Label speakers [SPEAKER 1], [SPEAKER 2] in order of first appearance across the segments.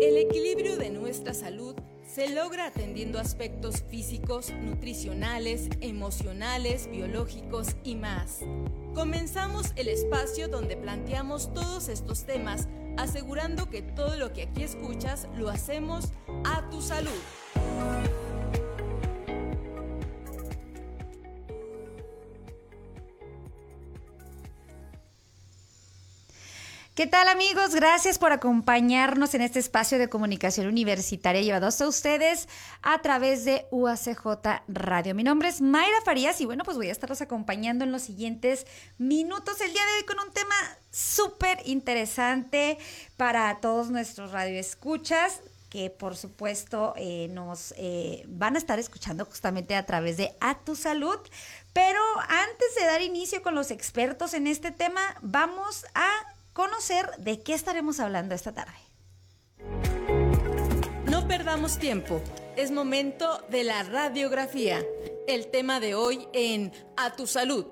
[SPEAKER 1] El equilibrio de nuestra salud se logra atendiendo aspectos físicos, nutricionales, emocionales, biológicos y más. Comenzamos el espacio donde planteamos todos estos temas, asegurando que todo lo que aquí escuchas lo hacemos a tu salud.
[SPEAKER 2] ¿Qué tal amigos? Gracias por acompañarnos en este espacio de comunicación universitaria llevado a ustedes a través de UACJ Radio. Mi nombre es Mayra Farías y bueno, pues voy a estarlos acompañando en los siguientes minutos el día de hoy con un tema súper interesante para todos nuestros radioescuchas que por supuesto eh, nos eh, van a estar escuchando justamente a través de A Tu Salud. Pero antes de dar inicio con los expertos en este tema, vamos a conocer de qué estaremos hablando esta tarde.
[SPEAKER 1] No perdamos tiempo, es momento de la radiografía. El tema de hoy en A tu salud.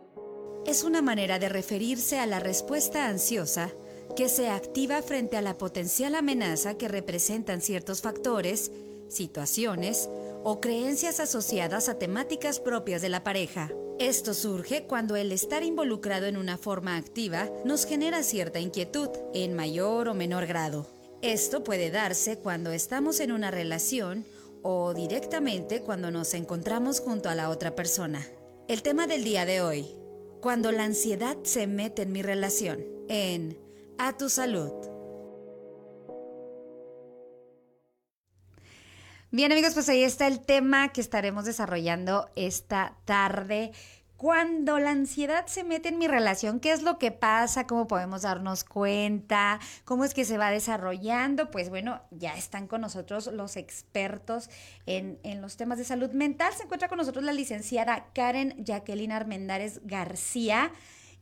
[SPEAKER 2] Es una manera de referirse a la respuesta ansiosa que se activa frente a la potencial amenaza que representan ciertos factores, situaciones o creencias asociadas a temáticas propias de la pareja. Esto surge cuando el estar involucrado en una forma activa nos genera cierta inquietud, en mayor o menor grado. Esto puede darse cuando estamos en una relación o directamente cuando nos encontramos junto a la otra persona. El tema del día de hoy, cuando la ansiedad se mete en mi relación, en A tu salud. Bien amigos, pues ahí está el tema que estaremos desarrollando esta tarde. Cuando la ansiedad se mete en mi relación, ¿qué es lo que pasa? ¿Cómo podemos darnos cuenta? ¿Cómo es que se va desarrollando? Pues bueno, ya están con nosotros los expertos en, en los temas de salud mental. Se encuentra con nosotros la licenciada Karen Jacqueline Armendares García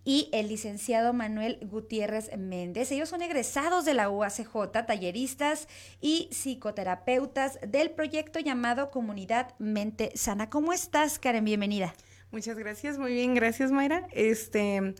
[SPEAKER 2] y el licenciado Manuel Gutiérrez Méndez. Ellos son egresados de la UACJ, talleristas y psicoterapeutas del proyecto llamado Comunidad Mente Sana. ¿Cómo estás, Karen? Bienvenida.
[SPEAKER 3] Muchas gracias, muy bien, gracias Mayra. Este,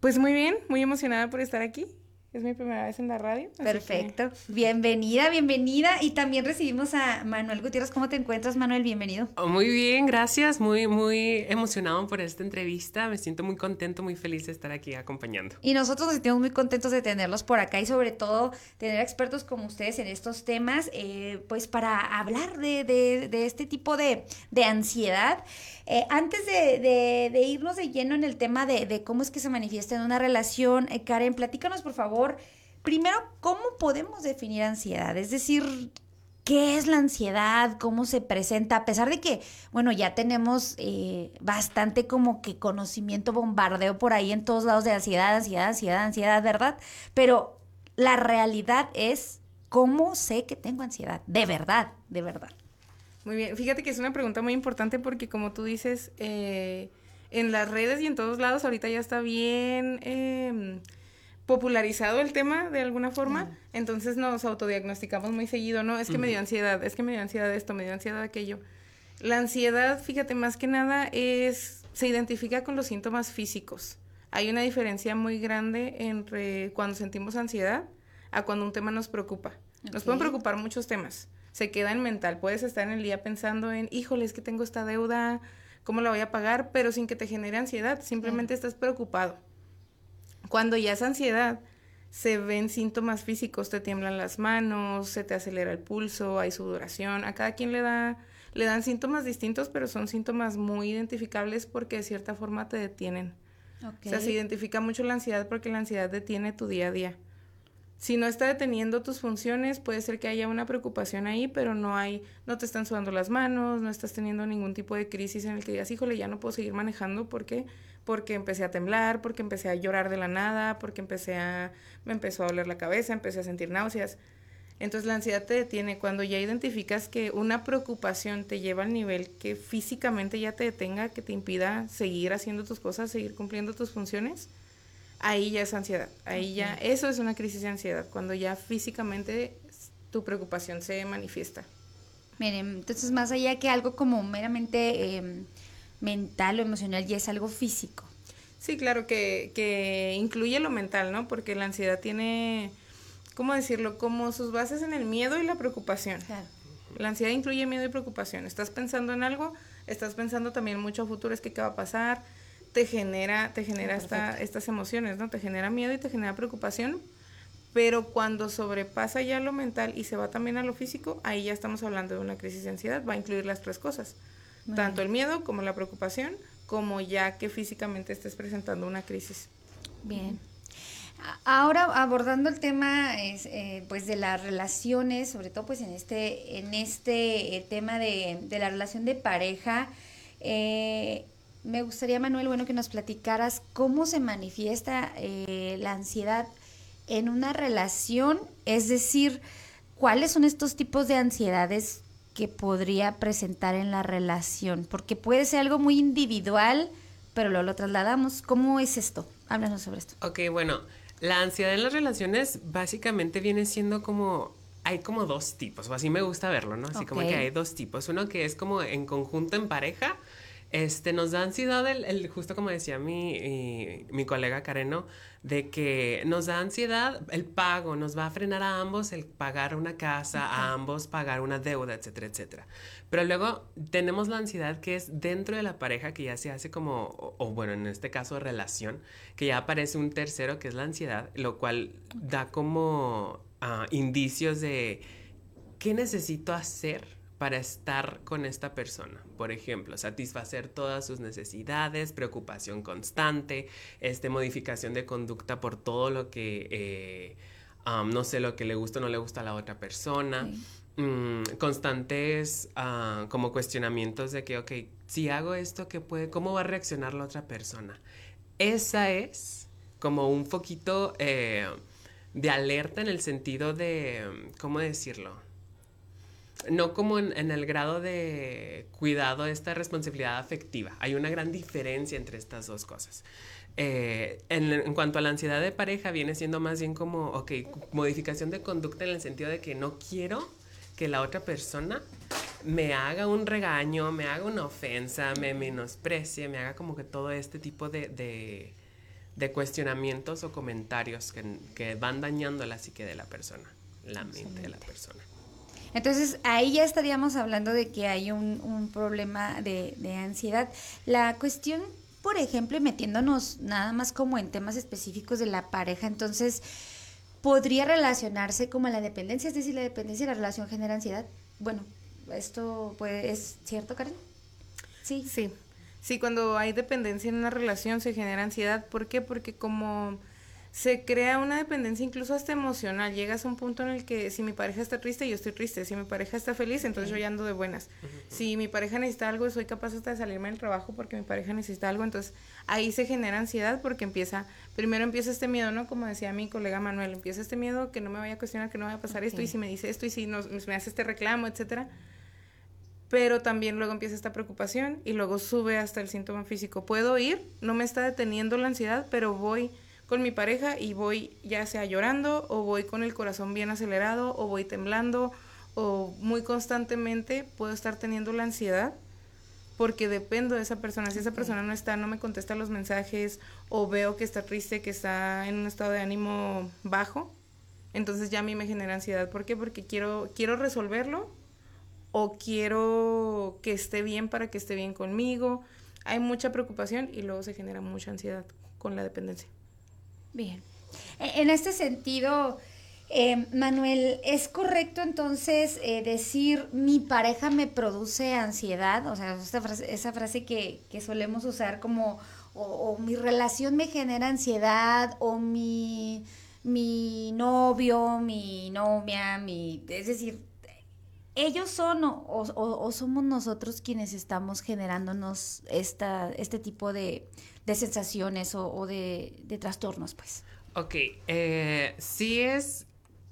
[SPEAKER 3] pues muy bien, muy emocionada por estar aquí. Es mi primera vez en la radio.
[SPEAKER 2] Perfecto. Bienvenida, bienvenida. Y también recibimos a Manuel Gutiérrez. ¿Cómo te encuentras, Manuel? Bienvenido.
[SPEAKER 4] Oh, muy bien, gracias. Muy, muy emocionado por esta entrevista. Me siento muy contento, muy feliz de estar aquí acompañando.
[SPEAKER 2] Y nosotros nos sentimos muy contentos de tenerlos por acá y sobre todo tener expertos como ustedes en estos temas, eh, pues para hablar de, de, este tipo de, de ansiedad. Eh, antes de, irnos de lleno en el tema de, cómo es que se manifiesta en una relación, eh, Karen, platícanos por favor, primero, ¿cómo podemos definir ansiedad? Es decir, ¿qué es la ansiedad? ¿Cómo se presenta? A pesar de que, bueno, ya tenemos eh, bastante como que conocimiento, bombardeo por ahí en todos lados de ansiedad, ansiedad, ansiedad, ansiedad, ¿verdad? Pero la realidad es, ¿cómo sé que tengo ansiedad? De verdad, de verdad.
[SPEAKER 3] Muy bien, fíjate que es una pregunta muy importante porque como tú dices, eh, en las redes y en todos lados ahorita ya está bien em, popularizado el tema de alguna forma, entonces nos autodiagnosticamos muy seguido, ¿no? Es que me dio ansiedad, es que me dio ansiedad esto, me dio ansiedad aquello. La ansiedad, fíjate, más que nada es, se identifica con los síntomas físicos. Hay una diferencia muy grande entre cuando sentimos ansiedad a cuando un tema nos preocupa. Nos pueden preocupar muchos temas se queda en mental. Puedes estar en el día pensando en, híjole, es que tengo esta deuda, ¿cómo la voy a pagar? Pero sin que te genere ansiedad, simplemente estás preocupado. Cuando ya es ansiedad, se ven síntomas físicos, te tiemblan las manos, se te acelera el pulso, hay sudoración, a cada quien le da le dan síntomas distintos, pero son síntomas muy identificables porque de cierta forma te detienen. O sea, se identifica mucho la ansiedad porque la ansiedad detiene tu día a día si no está deteniendo tus funciones, puede ser que haya una preocupación ahí, pero no hay, no te están sudando las manos, no estás teniendo ningún tipo de crisis en el que digas, híjole, ya no puedo seguir manejando, ¿por qué? Porque empecé a temblar, porque empecé a llorar de la nada, porque empecé a, me empezó a doler la cabeza, empecé a sentir náuseas. Entonces la ansiedad te detiene cuando ya identificas que una preocupación te lleva al nivel que físicamente ya te detenga, que te impida seguir haciendo tus cosas, seguir cumpliendo tus funciones ahí ya es ansiedad, ahí ya, eso es una crisis de ansiedad, cuando ya físicamente tu preocupación se manifiesta.
[SPEAKER 2] Miren, entonces más allá que algo como meramente em, mental o emocional, ya es algo físico.
[SPEAKER 3] Sí, claro, que, que incluye lo mental, ¿no? Porque la ansiedad tiene, ¿cómo decirlo? Como sus bases en el miedo y la preocupación.
[SPEAKER 2] Claro.
[SPEAKER 3] La ansiedad incluye miedo y preocupación. Estás pensando en algo, estás pensando también mucho a futuro, es que qué va a pasar, te genera, te genera esta, estas emociones, ¿no? Te genera miedo y te genera preocupación, pero cuando sobrepasa ya lo mental y se va también a lo físico, ahí ya estamos hablando de una crisis de ansiedad, va a incluir las tres cosas, tanto el miedo como la preocupación, como ya que físicamente estés presentando una crisis.
[SPEAKER 2] Bien. Ahora abordando el tema es, eh, pues de las relaciones, sobre todo pues en este, en este eh, tema de, de, la relación de pareja, eh, me gustaría Manuel, bueno, que nos platicaras cómo se manifiesta la ansiedad en una relación, es decir, cuáles son estos tipos de ansiedades que podría presentar en la relación, porque puede ser algo muy individual, pero luego lo trasladamos. ¿Cómo es esto? Háblanos sobre esto.
[SPEAKER 4] Ok, bueno, la ansiedad en las relaciones básicamente viene siendo como hay como dos tipos, o así me gusta verlo, ¿no? Así okay. como que hay dos tipos. Uno que es como en conjunto, en pareja, este, nos da ansiedad, el, el justo como decía mi, mi, colega Careno, de que nos da ansiedad el pago, nos va a frenar a ambos el pagar una casa, okay. a ambos pagar una deuda, etcétera, etcétera. Pero luego tenemos la ansiedad que es dentro de la pareja, que ya se hace como, o, o bueno, en este caso relación, que ya aparece un tercero, que es la ansiedad, lo cual da como uh, indicios de qué necesito hacer para estar con esta persona. Por ejemplo, satisfacer todas sus necesidades, preocupación constante, este, modificación de conducta por todo lo que, eh, um, no sé, lo que le gusta o no le gusta a la otra persona. Mm, constantes uh, como cuestionamientos de que, ok, si hago esto, ¿qué puede, ¿cómo va a reaccionar la otra persona? Esa es como un foquito eh, de alerta en el sentido de, ¿cómo decirlo? No como en, en, el grado de cuidado, esta responsabilidad afectiva. Hay una gran diferencia entre estas dos cosas. Eh, en, en, cuanto a la ansiedad de pareja, viene siendo más bien como, ok, modificación de conducta en el sentido de que no quiero que la otra persona me haga un regaño, me haga una ofensa, me menosprecie, me haga como que todo este tipo de, de, de cuestionamientos o comentarios que, que van dañando la psique de la persona, la mente de la persona.
[SPEAKER 2] Entonces ahí ya estaríamos hablando de que hay un, un problema de, de, ansiedad. La cuestión, por ejemplo, metiéndonos nada más como en temas específicos de la pareja, entonces podría relacionarse como la dependencia, es decir, la dependencia de la relación genera ansiedad. Bueno, esto pues, es cierto, Karen.
[SPEAKER 3] Sí. Sí. Sí, cuando hay dependencia en una relación se genera ansiedad. ¿Por qué? Porque como se crea una dependencia incluso hasta emocional. Llegas a un punto en el que si mi pareja está triste, yo estoy triste. Si mi pareja está feliz, entonces yo ya ando de buenas. Uh -huh. Si mi pareja necesita algo, soy capaz hasta de salirme del trabajo porque mi pareja necesita algo. Entonces ahí se genera ansiedad porque empieza, primero empieza este miedo, ¿no? Como decía mi colega Manuel, empieza este miedo que no me vaya a cuestionar, que no vaya a pasar esto y si me dice esto y si no, me hace este reclamo, etcétera. Pero también luego empieza esta preocupación y luego sube hasta el síntoma físico. Puedo ir, no me está deteniendo la ansiedad, pero voy con mi pareja y voy ya sea llorando o voy con el corazón bien acelerado o voy temblando o muy constantemente puedo estar teniendo la ansiedad porque dependo de esa persona. Si esa persona no está, no me contesta los mensajes o veo que está triste, que está en un estado de ánimo bajo, entonces ya a mí me genera ansiedad. ¿Por qué? Porque quiero, quiero resolverlo o quiero que esté bien para que esté bien conmigo. Hay mucha preocupación y luego se genera mucha ansiedad con la dependencia.
[SPEAKER 2] Bien. En este sentido, eh, Manuel, ¿es correcto entonces eh, decir mi pareja me produce ansiedad? O sea, esa frase, esa frase que, que solemos usar como o, o, mi relación me genera ansiedad o mi, mi novio, mi novia, mi... Es decir, ellos son o, o, o, somos nosotros quienes estamos generándonos esta, este tipo de, de sensaciones o, de, trastornos, pues.
[SPEAKER 4] Ok, eh, sí es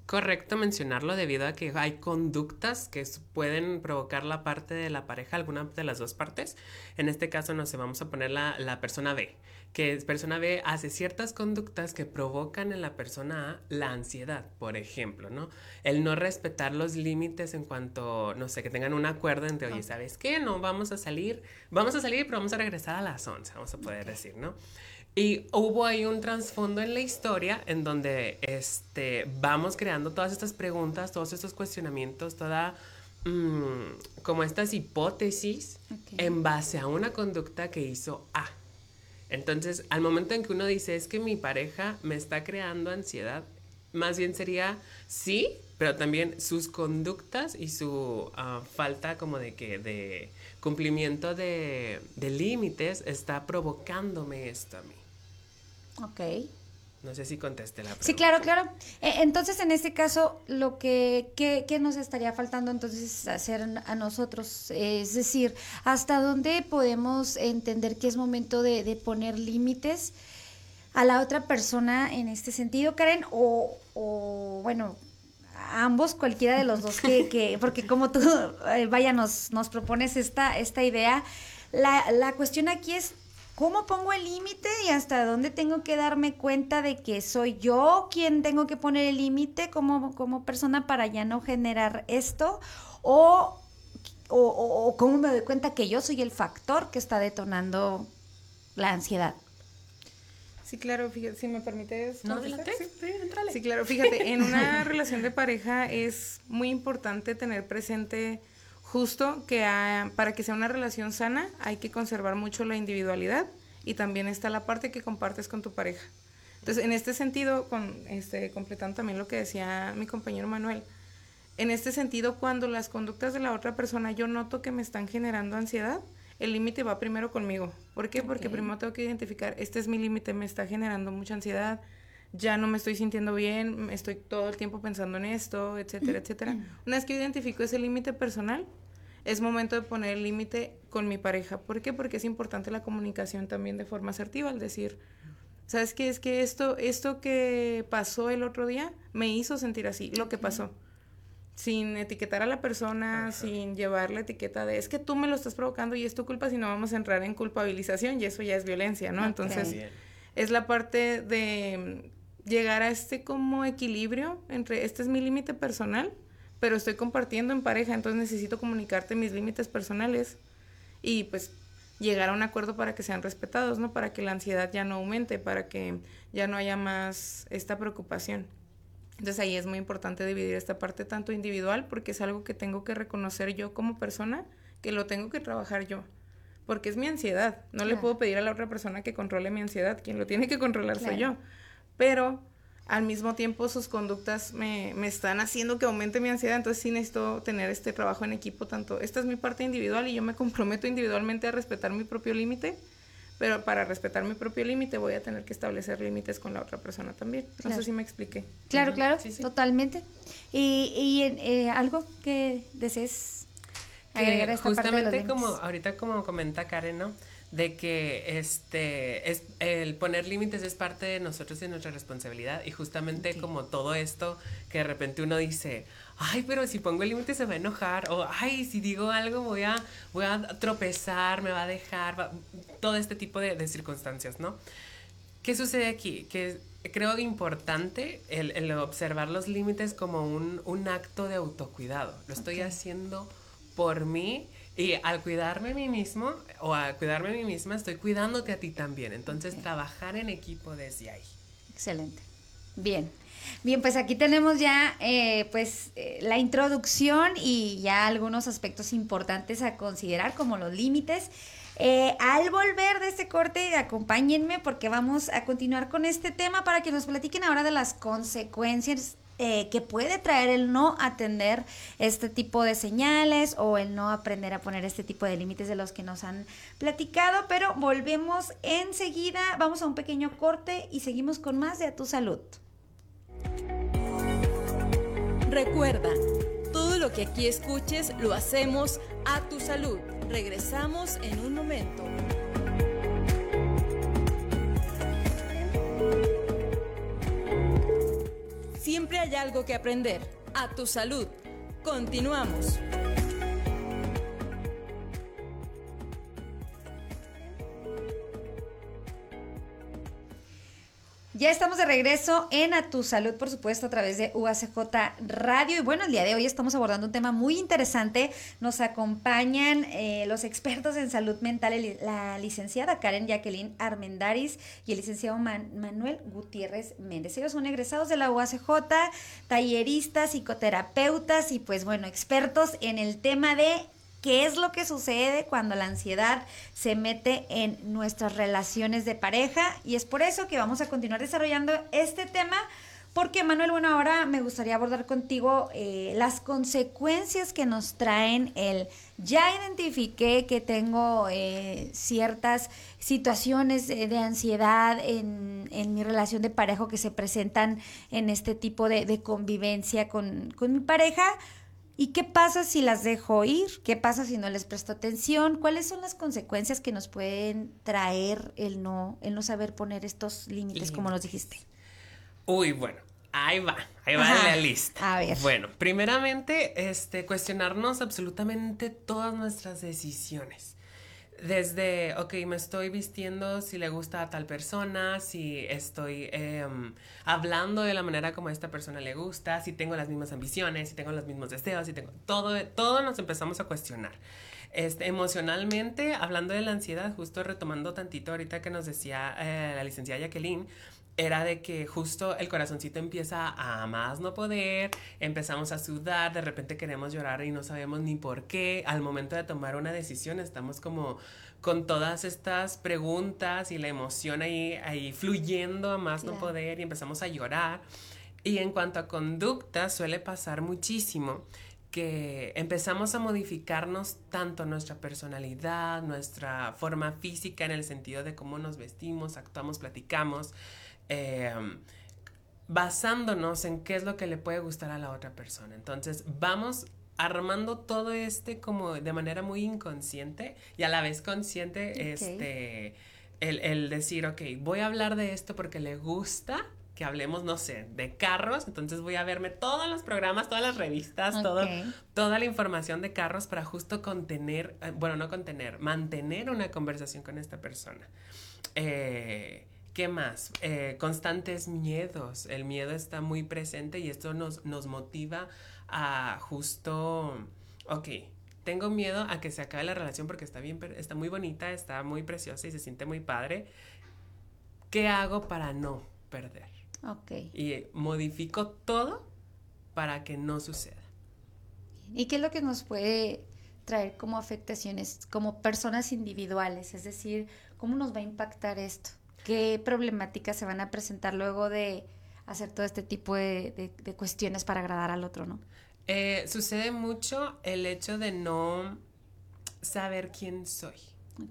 [SPEAKER 4] correcto mencionarlo debido a que hay conductas que pueden provocar la parte de la pareja, alguna de las dos partes. En este caso, no sé, vamos a poner la persona B, que persona B hace ciertas conductas que provocan en la persona A la ansiedad, por ejemplo, ¿no? El no respetar los límites en cuanto, no sé, que tengan un acuerdo entre, oye, ¿sabes qué? No, vamos a salir, vamos a salir, pero vamos a regresar a las 11, vamos a poder okay. decir, ¿no? Y hubo ahí un trasfondo en la historia en donde este, vamos creando todas estas preguntas, todos estos cuestionamientos, toda mm, como estas hipótesis en base a una conducta que hizo A. Entonces, al momento en que uno dice, es que mi pareja me está creando ansiedad, más bien sería sí, pero también sus conductas y su ah, falta como de que de cumplimiento de, límites está provocándome esto a mí.
[SPEAKER 2] Ok.
[SPEAKER 4] No sé si contesté la pregunta.
[SPEAKER 2] Sí, claro, claro. E, entonces, en este caso, lo que, ¿qué, nos estaría faltando entonces hacer a nosotros? Es decir, ¿hasta dónde podemos entender que es momento de, de poner límites a la otra persona en este sentido, Karen? O, o bueno, ambos, cualquiera de los dos que, porque como tú, eh, vaya, nos, nos propones esta, esta idea, la, la cuestión aquí es ¿Cómo pongo el límite y hasta dónde tengo que darme cuenta de que soy yo quien tengo que poner el límite como, como persona para ya no generar esto? O, o, cómo me doy cuenta que yo soy el factor que está detonando la ansiedad?
[SPEAKER 3] Sí, claro, fíjate, si me permites.
[SPEAKER 4] No, Sí,
[SPEAKER 3] sí, claro, fíjate, en una relación de pareja es muy importante tener presente justo que para que sea una relación sana hay que conservar mucho la individualidad y también está la parte que compartes con tu pareja. Entonces, en este sentido, con, este, completando también lo que decía mi compañero Manuel, en este sentido, cuando las conductas de la otra persona yo noto que me están generando ansiedad, el límite va primero conmigo. ¿Por qué? Porque primero tengo que identificar, este es mi límite, me está generando mucha ansiedad, ya no me estoy sintiendo bien, estoy todo el tiempo pensando en esto, etcétera, etcétera. Una vez que identifico ese límite personal, es momento de poner el límite con mi pareja. ¿Por qué? Porque es importante la comunicación también de forma asertiva, al decir, ¿sabes qué? Es que esto, esto que pasó el otro día me hizo sentir así, lo que pasó. Sin etiquetar a la persona, sin llevar la etiqueta de es que tú me lo estás provocando y es tu culpa, si no vamos a entrar en culpabilización y eso ya es violencia, ¿no? Entonces, es la parte de llegar a este como equilibrio entre este es mi límite personal pero estoy compartiendo en pareja, entonces necesito comunicarte mis límites personales y pues llegar a un acuerdo para que sean respetados, ¿no? Para que la ansiedad ya no aumente, para que ya no haya más esta preocupación. Entonces ahí es muy importante dividir esta parte tanto individual porque es algo que tengo que reconocer yo como persona, que lo tengo que trabajar yo, porque es mi ansiedad. No le puedo pedir a la otra persona que controle mi ansiedad, quien lo tiene que controlar soy yo. Pero al mismo tiempo sus conductas me, me, están haciendo que aumente mi ansiedad, entonces sí necesito tener este trabajo en equipo, tanto esta es mi parte individual y yo me comprometo individualmente a respetar mi propio límite, pero para respetar mi propio límite voy a tener que establecer límites con la otra persona también. No sé si me expliqué.
[SPEAKER 2] Claro, claro, totalmente. Y, y eh, algo que desees agregar a esta
[SPEAKER 4] justamente
[SPEAKER 2] parte de
[SPEAKER 4] como ahorita como comenta Karen, ¿no? De que este es el poner límites es parte de nosotros y nuestra responsabilidad. Y justamente como todo esto que de repente uno dice ay pero si pongo el límite se va a enojar o ay si digo algo voy a voy a tropezar me va a dejar todo este tipo de, circunstancias no qué sucede aquí que creo importante el, observar los límites como un, un, acto de autocuidado. Lo estoy haciendo por mí y al cuidarme a mí mismo o a cuidarme a mí misma, estoy cuidándote a ti también. Entonces, trabajar en equipo desde ahí.
[SPEAKER 2] Excelente. Bien. Bien, pues aquí tenemos ya eh, pues eh, la introducción y ya algunos aspectos importantes a considerar como los límites. Eh, al volver de este corte, acompáñenme porque vamos a continuar con este tema para que nos platiquen ahora de las consecuencias eh, que puede traer el no atender este tipo de señales o el no aprender a poner este tipo de límites de los que nos han platicado, pero volvemos enseguida, vamos a un pequeño corte y seguimos con más de A Tu Salud.
[SPEAKER 1] Recuerda, todo lo que aquí escuches lo hacemos a tu salud. Regresamos en un momento. Siempre hay algo que aprender. A tu salud. Continuamos.
[SPEAKER 2] Ya estamos de regreso en A Tu Salud, por supuesto, a través de UACJ Radio. Y bueno, el día de hoy estamos abordando un tema muy interesante. Nos acompañan eh, los expertos en salud mental, la licenciada Karen Jacqueline Armendaris y el licenciado Manuel Gutiérrez Méndez. Ellos son egresados de la UACJ, talleristas, psicoterapeutas y pues bueno, expertos en el tema de qué es lo que sucede cuando la ansiedad se mete en nuestras relaciones de pareja y es por eso que vamos a continuar desarrollando este tema. Porque Manuel, bueno, ahora me gustaría abordar contigo eh, las consecuencias que nos traen el ya identifiqué que tengo eh, ciertas situaciones de, ansiedad en, mi relación de pareja que se presentan en este tipo de, convivencia con, con mi pareja ¿Y qué pasa si las dejo ir? ¿Qué pasa si no les presto atención? ¿Cuáles son las consecuencias que nos pueden traer el no, el no saber poner estos límites, como nos dijiste?
[SPEAKER 4] Uy, bueno, ahí va, ahí va la lista.
[SPEAKER 2] A ver.
[SPEAKER 4] Bueno, primeramente, este, cuestionarnos absolutamente todas nuestras decisiones desde, ok, me estoy vistiendo si le gusta a tal persona, si estoy em, hablando de la manera como a esta persona le gusta, si tengo las mismas ambiciones, si tengo los mismos deseos, si tengo todo, todo nos empezamos a cuestionar. Este, emocionalmente, hablando de la ansiedad, justo retomando tantito ahorita que nos decía eh, la licenciada Jacqueline, era de que justo el corazoncito empieza a más no poder, empezamos a sudar, de repente queremos llorar y no sabemos ni por qué. Al momento de tomar una decisión estamos como con todas estas preguntas y la emoción ahí, ahí fluyendo a más no poder y empezamos a llorar. Y en cuanto a conducta, suele pasar muchísimo que empezamos a modificarnos tanto nuestra personalidad, nuestra forma física en el sentido de cómo nos vestimos, actuamos, platicamos, Em, basándonos en qué es lo que le puede gustar a la otra persona. Entonces, vamos armando todo este como de manera muy inconsciente y a la vez consciente, este, el, decir, ok, voy a hablar de esto porque le gusta que hablemos, no sé, de carros, entonces voy a verme todos los programas, todas las revistas, todo, toda la información de carros para justo contener, eh, bueno, no contener, mantener una conversación con esta persona. Eh, ¿Qué más? Eh, constantes miedos. El miedo está muy presente y esto nos, nos motiva a justo, ok, tengo miedo a que se acabe la relación porque está bien, está muy bonita, está muy preciosa y se siente muy padre. ¿Qué hago para no perder?
[SPEAKER 2] Ok.
[SPEAKER 4] Y modifico todo para que no suceda.
[SPEAKER 2] ¿Y qué es lo que nos puede traer como afectaciones como personas individuales? Es decir, ¿cómo nos va a impactar esto? ¿Qué problemáticas se van a presentar luego de hacer todo este tipo de, cuestiones para agradar al otro, no?
[SPEAKER 4] Eh, sucede mucho el hecho de no saber quién soy.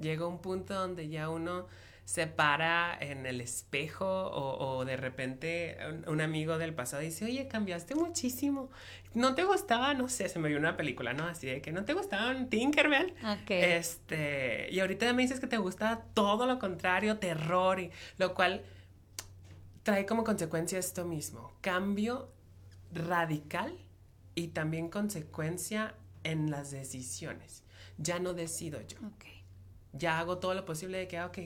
[SPEAKER 4] Llega un punto donde ya uno se para en el espejo o, de repente un, amigo del pasado dice, oye, cambiaste muchísimo. ¿No te gustaba, no sé, se me vio una película, ¿no? Así de que no te gustaban Tinkerbell. Este, y ahorita me dices que te gusta todo lo contrario, terror, y lo cual trae como consecuencia esto mismo, cambio radical y también consecuencia en las decisiones. Ya no decido yo. Ya hago todo lo posible de que, ok,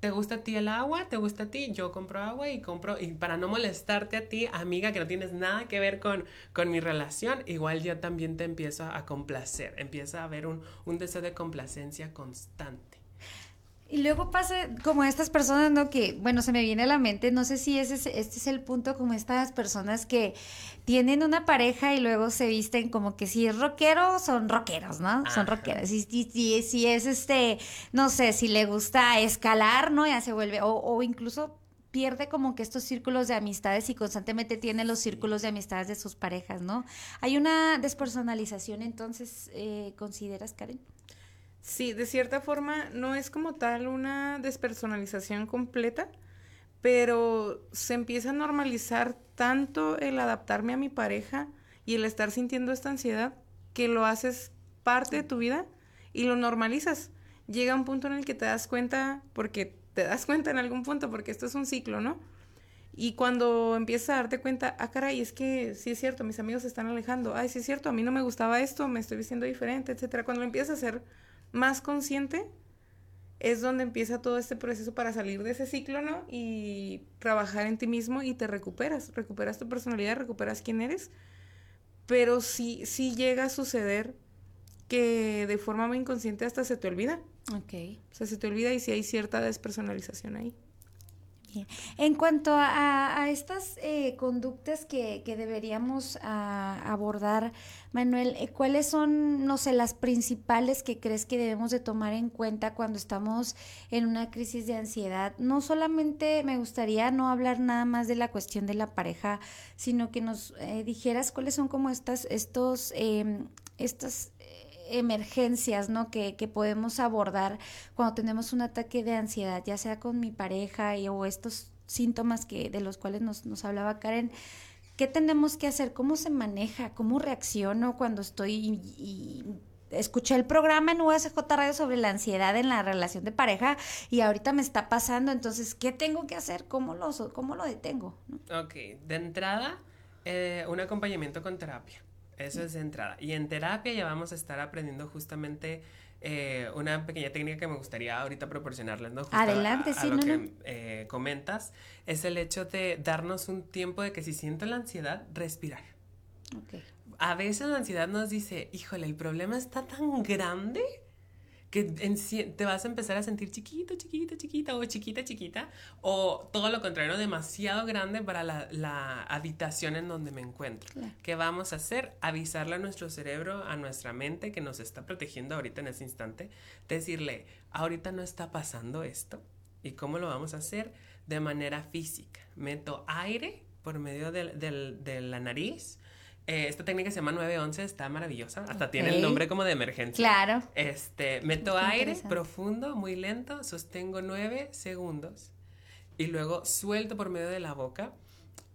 [SPEAKER 4] ¿Te gusta a ti el agua? ¿Te gusta a ti? Yo compro agua y compro, y para no molestarte a ti, amiga, que no tienes nada que ver con, con mi relación, igual ya también te empiezo a complacer, empieza a haber un, un deseo de complacencia constante.
[SPEAKER 2] Y luego pasa como estas personas, ¿no? Que, bueno, se me viene a la mente, no sé si ese este es el punto, como estas personas que tienen una pareja y luego se visten como que si es rockero, son rockeros, ¿no? Son rockeros. Y, si es este, no sé, si le gusta escalar, ¿no? Ya se vuelve, o, o incluso pierde como que estos círculos de amistades y constantemente tiene los círculos de amistades de sus parejas, ¿no? Hay una despersonalización, entonces, eh, ¿consideras, Karen?
[SPEAKER 3] Sí, de cierta forma no es como tal una despersonalización completa, pero se empieza a normalizar tanto el adaptarme a mi pareja y el estar sintiendo esta ansiedad que lo haces parte de tu vida y lo normalizas. Llega un punto en el que te das cuenta, porque te das cuenta en algún punto, porque esto es un ciclo, ¿no? Y cuando empiezas a darte cuenta, ah, caray, es que sí es cierto, mis amigos se están alejando, ay, sí es cierto, a mí no me gustaba esto, me estoy vistiendo diferente, etcétera. Cuando lo empiezas a hacer más consciente, es donde empieza todo este proceso para salir de ese ciclo, ¿no? Y trabajar en ti mismo y te recuperas, recuperas tu personalidad, recuperas quién eres, pero sí, sí llega a suceder que de forma muy inconsciente hasta se te olvida.
[SPEAKER 2] Ok.
[SPEAKER 3] O sea, se te olvida y sí hay cierta despersonalización ahí.
[SPEAKER 2] En cuanto a, estas eh, conductas que, deberíamos ah, abordar, Manuel, eh, ¿cuáles son, no sé, las principales que crees que debemos de tomar en cuenta cuando estamos en una crisis de ansiedad? No solamente me gustaría no hablar nada más de la cuestión de la pareja, sino que nos eh, dijeras cuáles son como estas, estos, em, estas emergencias, ¿no? Que, que, podemos abordar cuando tenemos un ataque de ansiedad, ya sea con mi pareja y, o estos síntomas que, de los cuales nos, nos hablaba Karen. ¿Qué tenemos que hacer? ¿Cómo se maneja? ¿Cómo reacciono cuando estoy y, escuché el programa en USJ Radio sobre la ansiedad en la relación de pareja y ahorita me está pasando, entonces, ¿qué tengo que hacer? ¿Cómo lo, cómo lo detengo?
[SPEAKER 4] Ok, de entrada, eh, un acompañamiento con terapia. Eso es de entrada. Y en terapia ya vamos a estar aprendiendo justamente eh, una pequeña técnica que me gustaría ahorita proporcionarles, ¿no?
[SPEAKER 2] Adelante, sí,
[SPEAKER 4] lo que eh, comentas, es el hecho de darnos un tiempo de que si siento la ansiedad, respirar. Okay. A veces la ansiedad nos dice, híjole, el problema está tan grande que te vas a empezar a sentir chiquito, chiquito, chiquita o chiquita, chiquita, o todo lo contrario, demasiado grande para la, habitación en donde me encuentro. ¿Qué vamos a hacer? Avisarle a nuestro cerebro, a nuestra mente que nos está protegiendo ahorita en ese instante, decirle, ahorita no está pasando esto. ¿Y cómo lo vamos a hacer? De manera física. Meto aire por medio de la nariz, eh, esta técnica se llama 911, está maravillosa. Hasta tiene el nombre como de emergencia.
[SPEAKER 2] Claro.
[SPEAKER 4] Este, meto aire profundo, muy lento, sostengo 9 segundos y luego suelto por medio de la boca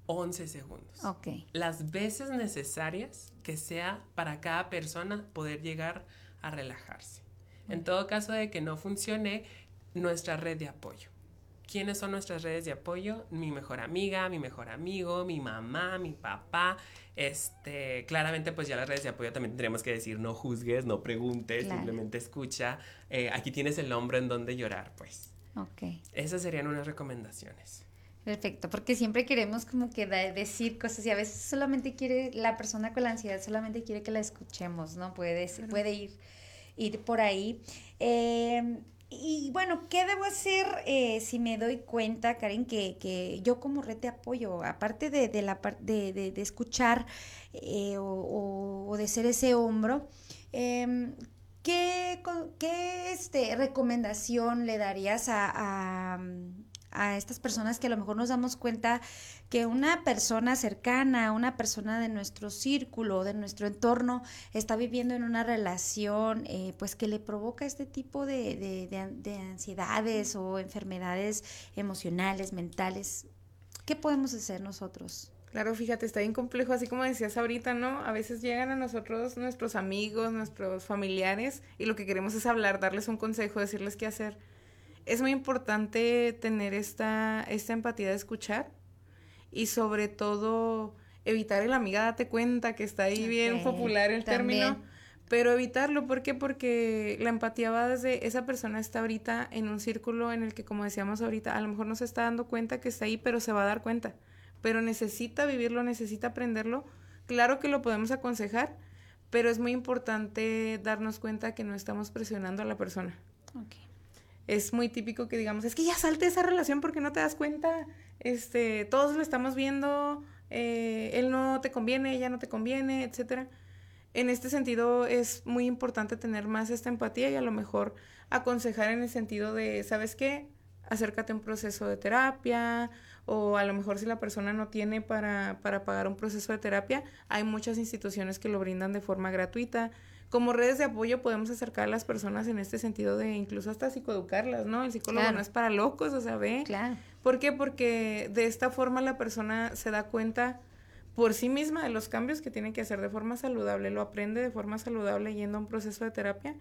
[SPEAKER 4] 11 segundos.
[SPEAKER 2] Ok.
[SPEAKER 4] Las veces necesarias que sea para cada persona poder llegar a relajarse. En todo caso de que no funcione, nuestra red de apoyo. ¿Quiénes son nuestras redes de apoyo? Mi mejor amiga, mi mejor amigo, mi mamá, mi papá. Este, claramente, pues ya las redes de apoyo también tendríamos que decir, no juzgues, no preguntes, simplemente escucha. Eh, aquí tienes el hombro en donde llorar, pues.
[SPEAKER 2] Ok.
[SPEAKER 4] Esas serían unas recomendaciones.
[SPEAKER 2] Perfecto, porque siempre queremos como que decir cosas y a veces solamente quiere, la persona con la ansiedad solamente quiere que la escuchemos, ¿no? Puede, puede ir, ir por ahí. Eh, y bueno, ¿qué debo hacer eh, si me doy cuenta, Karen, que, que, yo como red de apoyo, aparte de, de, la, de, de, escuchar eh, o, de ser ese hombro, eh, ¿qué, qué este, recomendación le darías a a estas personas que a lo mejor nos damos cuenta que una persona cercana, una persona de nuestro círculo, de nuestro entorno, está viviendo en una relación eh, pues que le provoca este tipo de, de, ansiedades o enfermedades emocionales, mentales. ¿Qué podemos hacer nosotros?
[SPEAKER 3] Claro, fíjate, está bien complejo, así como decías ahorita, ¿no? A veces llegan a nosotros nuestros amigos, nuestros familiares, y lo que queremos es hablar, darles un consejo, decirles qué hacer es muy importante tener esta, esta empatía de escuchar y sobre todo evitar el amiga date cuenta que está ahí bien popular el término pero evitarlo. ¿por qué? porque la empatía va desde esa persona está ahorita en un círculo en el que como decíamos ahorita a lo mejor no se está dando cuenta que está ahí pero se va a dar cuenta. Pero necesita vivirlo necesita aprenderlo. Claro que lo podemos aconsejar pero es muy importante darnos cuenta que no estamos presionando a la persona.
[SPEAKER 2] Okay
[SPEAKER 3] es muy típico que digamos, es que ya salte esa relación porque no te das cuenta, este, todos lo estamos viendo, eh, él no te conviene, ella no te conviene, etcétera. En este sentido es muy importante tener más esta empatía y a lo mejor aconsejar en el sentido de, ¿sabes qué? Acércate a un proceso de terapia o a lo mejor si la persona no tiene para, para pagar un proceso de terapia, hay muchas instituciones que lo brindan de forma gratuita como redes de apoyo podemos acercar a las personas en este sentido de incluso hasta psicoeducarlas, ¿no? El psicólogo no es para locos, o sea, ve.
[SPEAKER 2] Claro.
[SPEAKER 3] ¿Por qué? Porque de esta forma la persona se da cuenta por sí misma de los cambios que tiene que hacer de forma saludable, lo aprende de forma saludable yendo a un proceso de terapia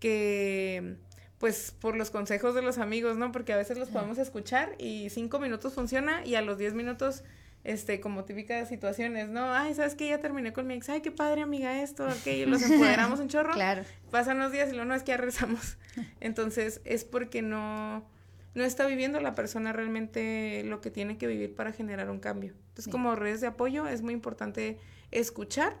[SPEAKER 3] que pues por los consejos de los amigos, ¿no? Porque a veces los podemos escuchar y cinco minutos funciona y a los diez minutos este, como típicas situaciones, ¿no? Ay, ¿sabes qué? Ya terminé con mi ex, ay, qué padre, amiga, esto, aquello, los empoderamos un chorro.
[SPEAKER 2] Claro.
[SPEAKER 3] Pasan los días y luego no es que ya regresamos. Entonces, es porque no, no está viviendo la persona realmente lo que tiene que vivir para generar un cambio. Entonces, como redes de apoyo, es muy importante escuchar,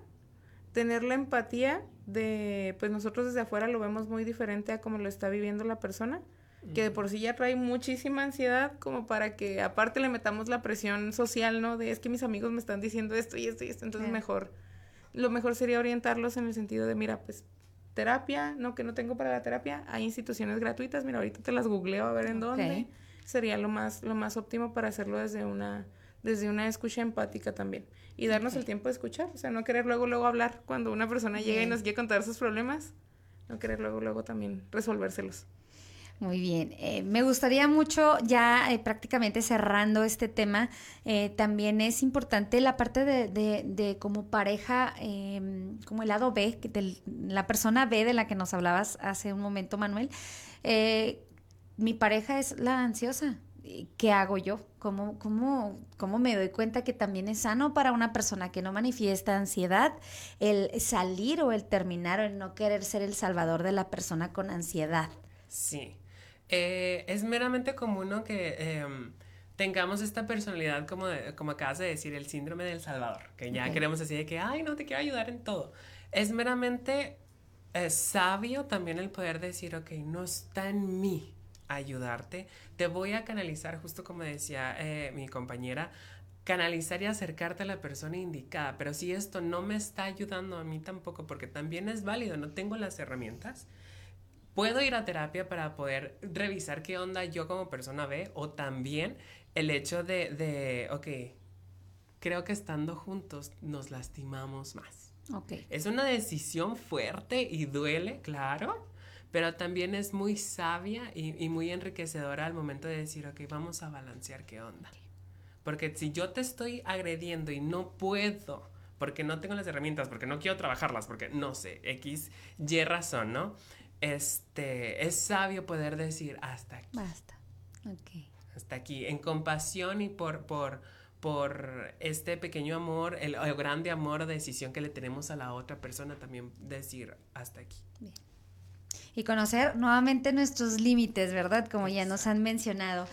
[SPEAKER 3] tener la empatía de, pues nosotros desde afuera lo vemos muy diferente a como lo está viviendo la persona que de por sí ya trae muchísima ansiedad como para que aparte le metamos la presión social, ¿no? De es que mis amigos me están diciendo esto y esto y esto, entonces mejor, lo mejor sería orientarlos en el sentido de, mira, pues terapia, no, que no tengo para la terapia, hay instituciones gratuitas, mira, ahorita te las googleo a ver en dónde, sería lo más, lo más óptimo para hacerlo desde una, desde una escucha empática también. Y darnos el tiempo de escuchar, o sea, no querer luego, luego hablar cuando una persona llega y nos quiere contar sus problemas, no querer luego, luego también resolvérselos.
[SPEAKER 2] Muy bien, eh, me gustaría mucho ya eh, prácticamente cerrando este tema, eh, también es importante la parte de, de, como pareja, em, como el lado B, de la persona B de la que nos hablabas hace un momento, Manuel. mi pareja es la ansiosa. ¿Qué hago yo? ¿Cómo, cómo, ¿Cómo me doy cuenta que también es sano para una persona que no manifiesta ansiedad el salir o el terminar o el no querer ser el salvador de la persona con ansiedad?
[SPEAKER 4] Sí, eh, es meramente común que em, tengamos esta personalidad, como, como acabas de decir, el síndrome del Salvador, que ya queremos decir de que, ay, no, te quiero ayudar en todo. Es meramente eh, sabio también el poder decir, ok, no está en mí ayudarte, te voy a canalizar, justo como decía eh, mi compañera, canalizar y acercarte a la persona indicada, pero si esto no me está ayudando a mí tampoco, porque también es válido, no tengo las herramientas, puedo ir a terapia para poder revisar qué onda yo como persona ve o también el hecho de, de ok, creo que estando juntos nos lastimamos más.
[SPEAKER 2] Okay.
[SPEAKER 4] Es una decisión fuerte y duele, claro, pero también es muy sabia y, muy enriquecedora al momento de decir, ok, vamos a balancear qué onda. Porque si yo te estoy agrediendo y no puedo, porque no tengo las herramientas, porque no quiero trabajarlas, porque no sé, X, Y razón, ¿no? Este, es sabio poder decir hasta aquí.
[SPEAKER 2] Basta. Ok.
[SPEAKER 4] Hasta aquí, en compasión y por, por, por este pequeño amor, el, el grande amor o decisión que le tenemos a la otra persona, también decir hasta aquí.
[SPEAKER 2] Bien y conocer nuevamente nuestros límites, ¿verdad? Como ya nos han mencionado.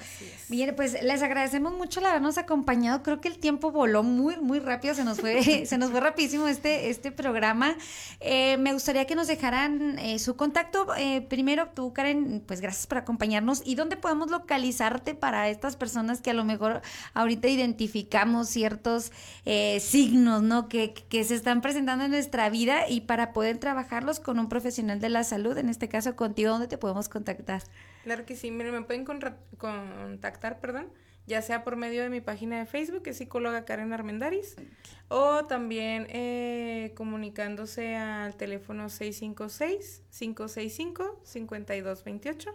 [SPEAKER 2] Bien, pues les agradecemos mucho el habernos acompañado. Creo que el tiempo voló muy, muy rápido, se nos fue, se nos fue rapidísimo este, este programa. Eh, me gustaría que nos dejaran eh, su contacto. Eh, primero, tú, Karen, pues gracias por acompañarnos. ¿Y dónde podemos localizarte para estas personas que a lo mejor ahorita identificamos ciertos signos, ¿no? Que, que se están presentando en nuestra vida y para poder trabajarlos con un profesional de la salud, en este caso contigo, ¿dónde te podemos contactar?
[SPEAKER 3] Claro que sí, miren, me pueden contactar, perdón, ya sea por medio de mi página de Facebook, que es psicóloga Karen Armendaris, o también eh, comunicándose al teléfono 656-565-5228.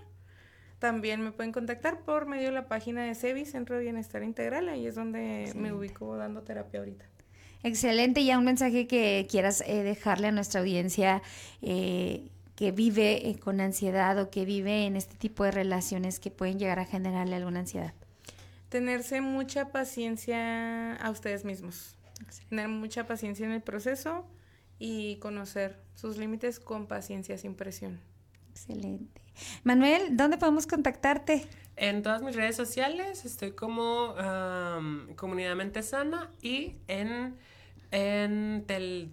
[SPEAKER 3] También me pueden contactar por medio de la página de CEBI, Centro de Bienestar Integral, ahí es donde me ubico dando terapia ahorita.
[SPEAKER 2] Excelente, ya un mensaje que quieras eh, dejarle a nuestra audiencia eh, que vive eh, con ansiedad o que vive en este tipo de relaciones que pueden llegar a generarle alguna ansiedad?
[SPEAKER 3] Tenerse mucha paciencia a ustedes mismos. Tener mucha paciencia en el proceso y conocer sus límites con paciencia, sin presión.
[SPEAKER 2] Excelente. Manuel, ¿dónde podemos contactarte?
[SPEAKER 4] En todas mis redes sociales estoy como Comunidad Mente Sana y en, en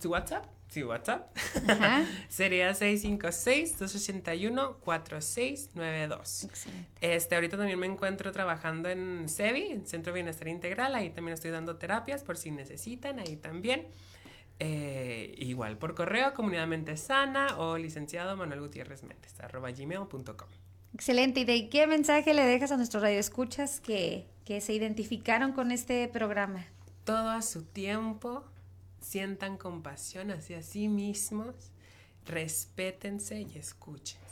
[SPEAKER 4] WhatsApp Sí, WhatsApp. Sería 656-281-4692. Este, ahorita también me encuentro trabajando en CEBI, en Centro de Bienestar Integral. Ahí también estoy dando terapias por si necesitan, ahí también. Eh, igual por correo, comunidadmente sana o licenciado Manuel Gutiérrez Méndez, arroba gmail.com.
[SPEAKER 2] Excelente. ¿Y de qué mensaje le dejas a nuestros radioescuchas que, que se identificaron con este programa?
[SPEAKER 4] Todo a su tiempo sientan compasión hacia sí mismos, respétense y escúchense.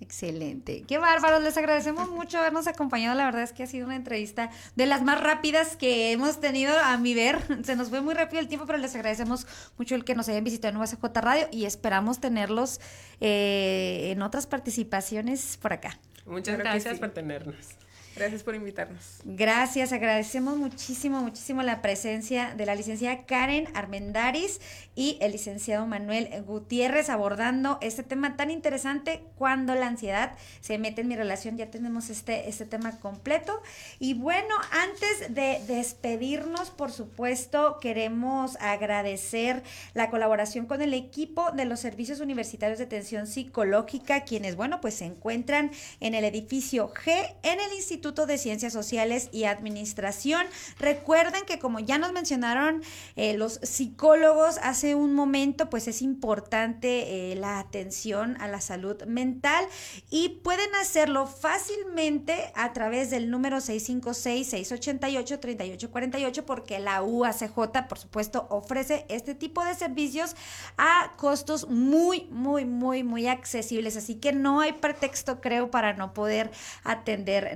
[SPEAKER 2] Excelente. Qué bárbaro. Les agradecemos mucho habernos acompañado. La verdad es que ha sido una entrevista de las más rápidas que hemos tenido a mi ver. Se nos fue muy rápido el tiempo, pero les agradecemos mucho el que nos hayan visitado en USJ Radio y esperamos tenerlos eh, en otras participaciones por acá.
[SPEAKER 4] Muchas gracias por tenernos.
[SPEAKER 3] Gracias por invitarnos.
[SPEAKER 2] Gracias, agradecemos muchísimo, muchísimo la presencia de la licenciada Karen Armendaris y el licenciado Manuel Gutiérrez abordando este tema tan interesante cuando la ansiedad se mete en mi relación. Ya tenemos este, este tema completo. Y bueno, antes de despedirnos, por supuesto, queremos agradecer la colaboración con el equipo de los servicios universitarios de atención psicológica, quienes, bueno, pues se encuentran en el edificio G en el Instituto de Ciencias Sociales y Administración. Recuerden que como ya nos mencionaron eh, los psicólogos hace un momento, pues es importante eh, la atención a la salud mental y pueden hacerlo fácilmente a través del número 656-688-3848 porque la UACJ, por supuesto, ofrece este tipo de servicios a costos muy, muy, muy, muy accesibles. Así que no hay pretexto, creo, para no poder atender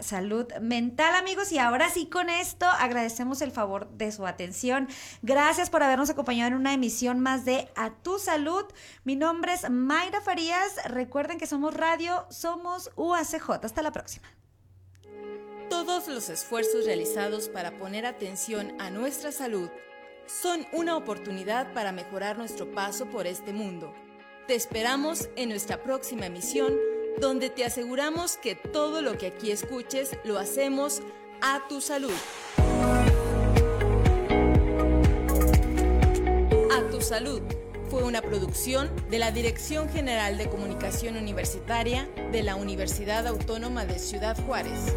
[SPEAKER 2] salud mental, amigos. Y ahora sí, con esto agradecemos el favor de su atención. Gracias por habernos acompañado en una emisión más de A Tu Salud. Mi nombre es Mayra Farías. Recuerden que somos radio, somos UACJ. Hasta la próxima.
[SPEAKER 1] Todos los esfuerzos realizados para poner atención a nuestra salud son una oportunidad para mejorar nuestro paso por este mundo. Te esperamos en nuestra próxima emisión, donde te aseguramos que todo lo que aquí escuches lo hacemos a tu salud. A tu salud fue una producción de la Dirección General de Comunicación Universitaria de la Universidad Autónoma de Ciudad Juárez.